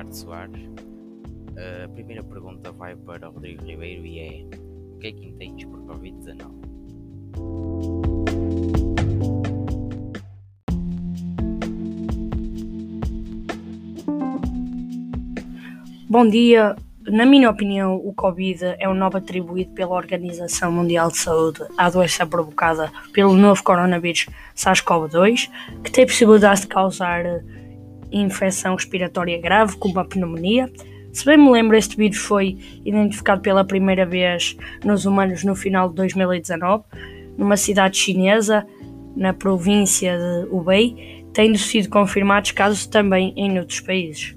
Ricardo Soares. A primeira pergunta vai para Rodrigo Ribeiro e é: O que é que entendes por Covid-19? Bom dia. Na minha opinião, o Covid é um nome atribuído pela Organização Mundial de Saúde à doença provocada pelo novo coronavírus SARS-CoV-2, que tem possibilidade de causar infecção respiratória grave, como a pneumonia. Se bem me lembro, este vírus foi identificado pela primeira vez nos humanos no final de 2019, numa cidade chinesa, na província de Hubei, tendo sido confirmados casos também em outros países.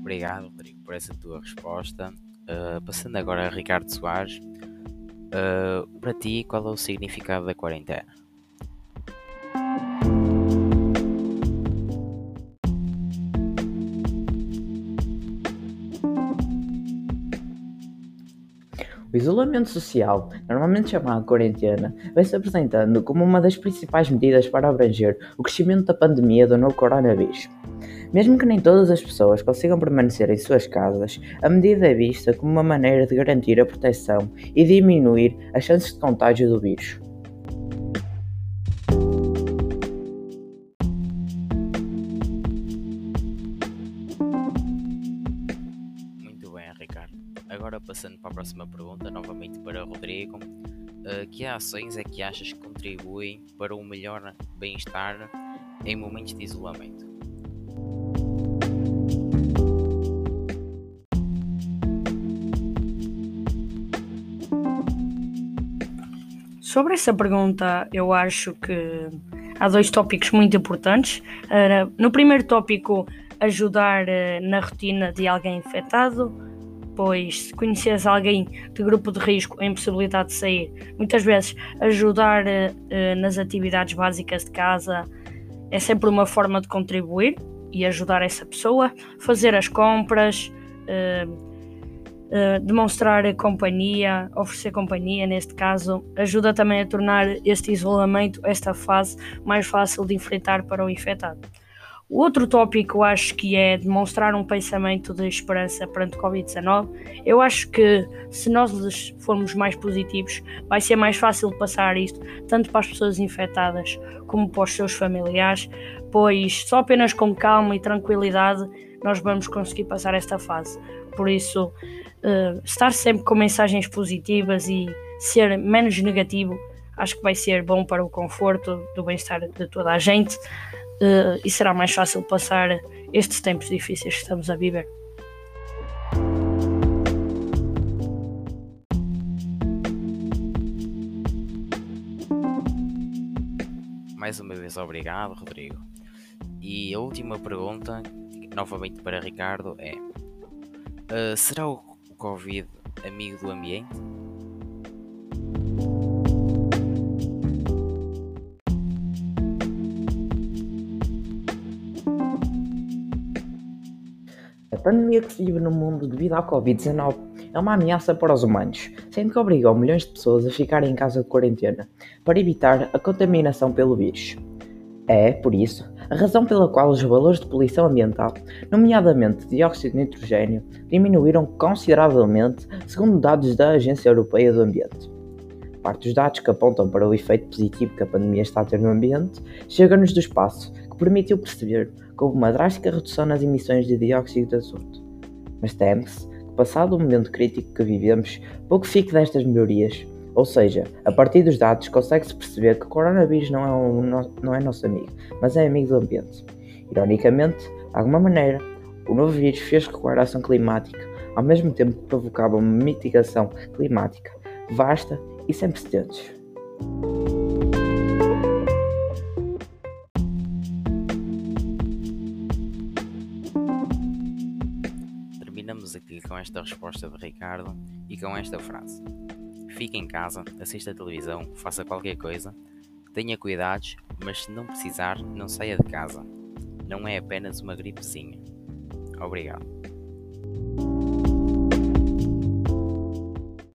Obrigado, Rodrigo, por essa tua resposta. Uh, passando agora a Ricardo Soares, uh, para ti, qual é o significado da quarentena? O isolamento social, normalmente chamado quarentena, vem-se apresentando como uma das principais medidas para abranger o crescimento da pandemia do novo coronavírus. Mesmo que nem todas as pessoas consigam permanecer em suas casas, a medida é vista como uma maneira de garantir a proteção e diminuir as chances de contágio do vírus. Passando para a próxima pergunta, novamente para Rodrigo. Uh, que ações é que achas que contribuem para um melhor bem-estar em momentos de isolamento? Sobre essa pergunta, eu acho que há dois tópicos muito importantes. No primeiro tópico, ajudar eh, na rotina de alguém infectado, pois se conheces alguém de grupo de risco em possibilidade de sair, muitas vezes ajudar eh, nas atividades básicas de casa é sempre uma forma de contribuir e ajudar essa pessoa, fazer as compras Uh, demonstrar companhia, oferecer companhia, neste caso, ajuda também a tornar este isolamento, esta fase, mais fácil de enfrentar para o infectado. O outro tópico acho que é demonstrar um pensamento de esperança perante o Covid-19. Eu acho que se nós formos mais positivos, vai ser mais fácil passar isto, tanto para as pessoas infectadas como para os seus familiares, pois só apenas com calma e tranquilidade nós vamos conseguir passar esta fase. Por isso, uh, estar sempre com mensagens positivas e ser menos negativo, acho que vai ser bom para o conforto, do bem-estar de toda a gente uh, e será mais fácil passar estes tempos difíceis que estamos a viver. Mais uma vez, obrigado, Rodrigo. E a última pergunta, novamente para Ricardo, é: uh, será o Covid amigo do ambiente? Pandemia que se vive no mundo devido ao Covid-19 é uma ameaça para os humanos, sendo que obrigou milhões de pessoas a ficarem em casa de quarentena para evitar a contaminação pelo vírus. É, por isso, a razão pela qual os valores de poluição ambiental, nomeadamente dióxido de nitrogênio, diminuíram consideravelmente, segundo dados da Agência Europeia do Ambiente. Parte dos dados que apontam para o efeito positivo que a pandemia está a ter no ambiente chega-nos do espaço, que permitiu perceber que houve uma drástica redução nas emissões de dióxido de azoto. Mas teme-se que, passado o momento crítico que vivemos, pouco fique destas melhorias ou seja, a partir dos dados consegue-se perceber que o coronavírus não é, um, não é nosso amigo, mas é amigo do ambiente. Ironicamente, de alguma maneira, o novo vírus fez recuar a ação climática, ao mesmo tempo que provocava uma mitigação climática vasta e sem precedentes. Terminamos aqui com esta resposta de Ricardo e com esta frase. Fique em casa, assista a televisão, faça qualquer coisa. Tenha cuidados, mas se não precisar, não saia de casa. Não é apenas uma gripezinha. Obrigado.